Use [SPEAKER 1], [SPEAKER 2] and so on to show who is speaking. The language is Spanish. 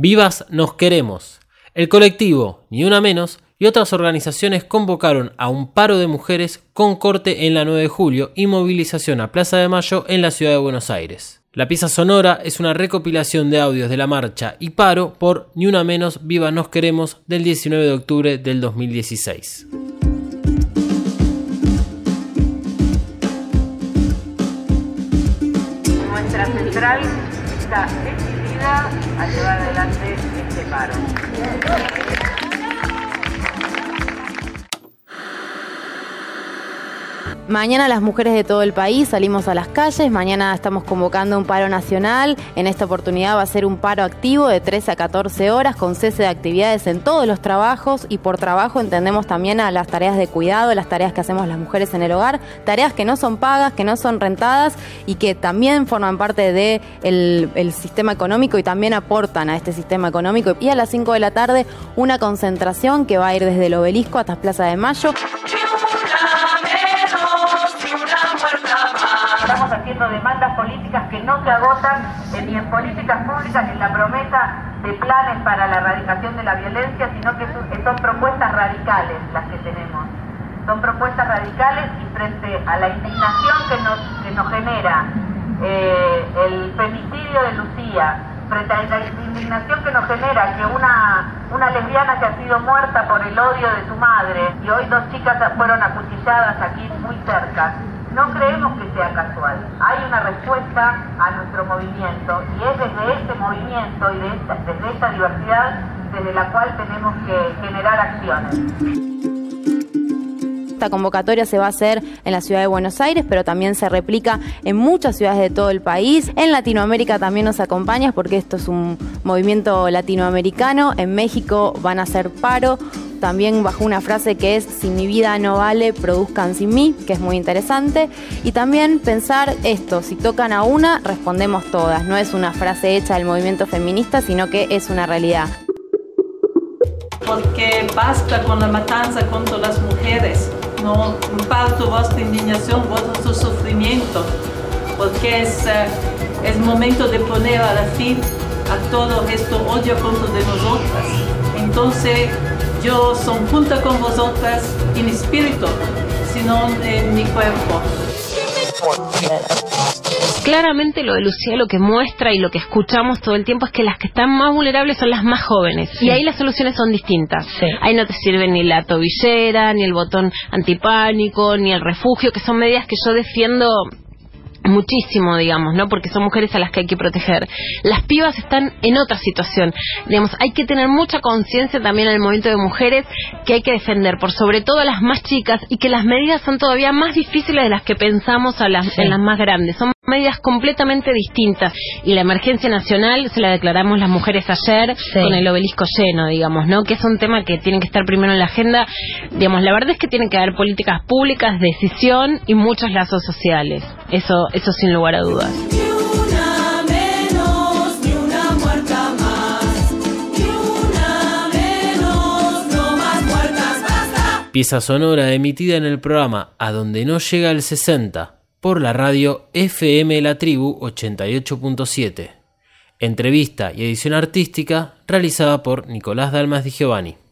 [SPEAKER 1] Vivas nos queremos. El colectivo, ni una menos, y otras organizaciones convocaron a un paro de mujeres con corte en la 9 de julio y movilización a Plaza de Mayo en la ciudad de Buenos Aires. La pieza sonora es una recopilación de audios de la marcha y paro por Ni una menos, Vivas nos queremos del 19 de octubre del 2016.
[SPEAKER 2] Nuestra central a llevar adelante este paro.
[SPEAKER 3] Mañana las mujeres de todo el país salimos a las calles, mañana estamos convocando un paro nacional, en esta oportunidad va a ser un paro activo de 13 a 14 horas con cese de actividades en todos los trabajos y por trabajo entendemos también a las tareas de cuidado, las tareas que hacemos las mujeres en el hogar, tareas que no son pagas, que no son rentadas y que también forman parte del de el sistema económico y también aportan a este sistema económico. Y a las 5 de la tarde una concentración que va a ir desde el obelisco hasta Plaza de Mayo.
[SPEAKER 2] Haciendo demandas políticas que no se agotan ni en políticas públicas ni en la promesa de planes para la erradicación de la violencia, sino que son propuestas radicales las que tenemos. Son propuestas radicales y frente a la indignación que nos, que nos genera eh, el femicidio de Lucía, frente a la indignación que nos genera que una, una lesbiana que ha sido muerta por el odio de su madre y hoy dos chicas fueron acuchilladas aquí muy cerca, no creemos que sea casual. Hay una respuesta a nuestro movimiento y es desde este movimiento y desde esta diversidad desde la cual tenemos que generar acciones.
[SPEAKER 3] Esta convocatoria se va a hacer en la ciudad de Buenos Aires, pero también se replica en muchas ciudades de todo el país. En Latinoamérica también nos acompañas porque esto es un movimiento latinoamericano. En México van a hacer paro también bajo una frase que es si mi vida no vale, produzcan sin mí, que es muy interesante. Y también pensar esto, si tocan a una, respondemos todas. No es una frase hecha del movimiento feminista, sino que es una realidad.
[SPEAKER 4] Porque basta con la matanza contra las mujeres no comparto vuestra indignación, vuestro sufrimiento, porque es, eh, es momento de poner a la fin a todo esto odio contra de nosotras. Entonces, yo soy junto con vosotras en espíritu, sino en mi cuerpo
[SPEAKER 5] claramente lo de Lucía lo que muestra y lo que escuchamos todo el tiempo es que las que están más vulnerables son las más jóvenes. Y ahí las soluciones son distintas. Ahí no te sirve ni la tobillera, ni el botón antipánico, ni el refugio, que son medidas que yo defiendo muchísimo, digamos, ¿no? Porque son mujeres a las que hay que proteger. Las pibas están en otra situación. Digamos, hay que tener mucha conciencia también en el movimiento de mujeres que hay que defender por sobre todo a las más chicas y que las medidas son todavía más difíciles de las que pensamos a las, en las más grandes. Son medidas completamente distintas y la emergencia nacional se la declaramos las mujeres ayer con el obelisco lleno, digamos, ¿no? Que es un tema que tiene que estar primero en la agenda. Digamos, la verdad es que tiene que haber políticas públicas, decisión y muchos lazos sociales. Eso, eso sin lugar a dudas.
[SPEAKER 1] Pieza sonora emitida en el programa A donde no llega el 60 por la radio FM La Tribu 88.7. Entrevista y edición artística realizada por Nicolás Dalmas Di Giovanni.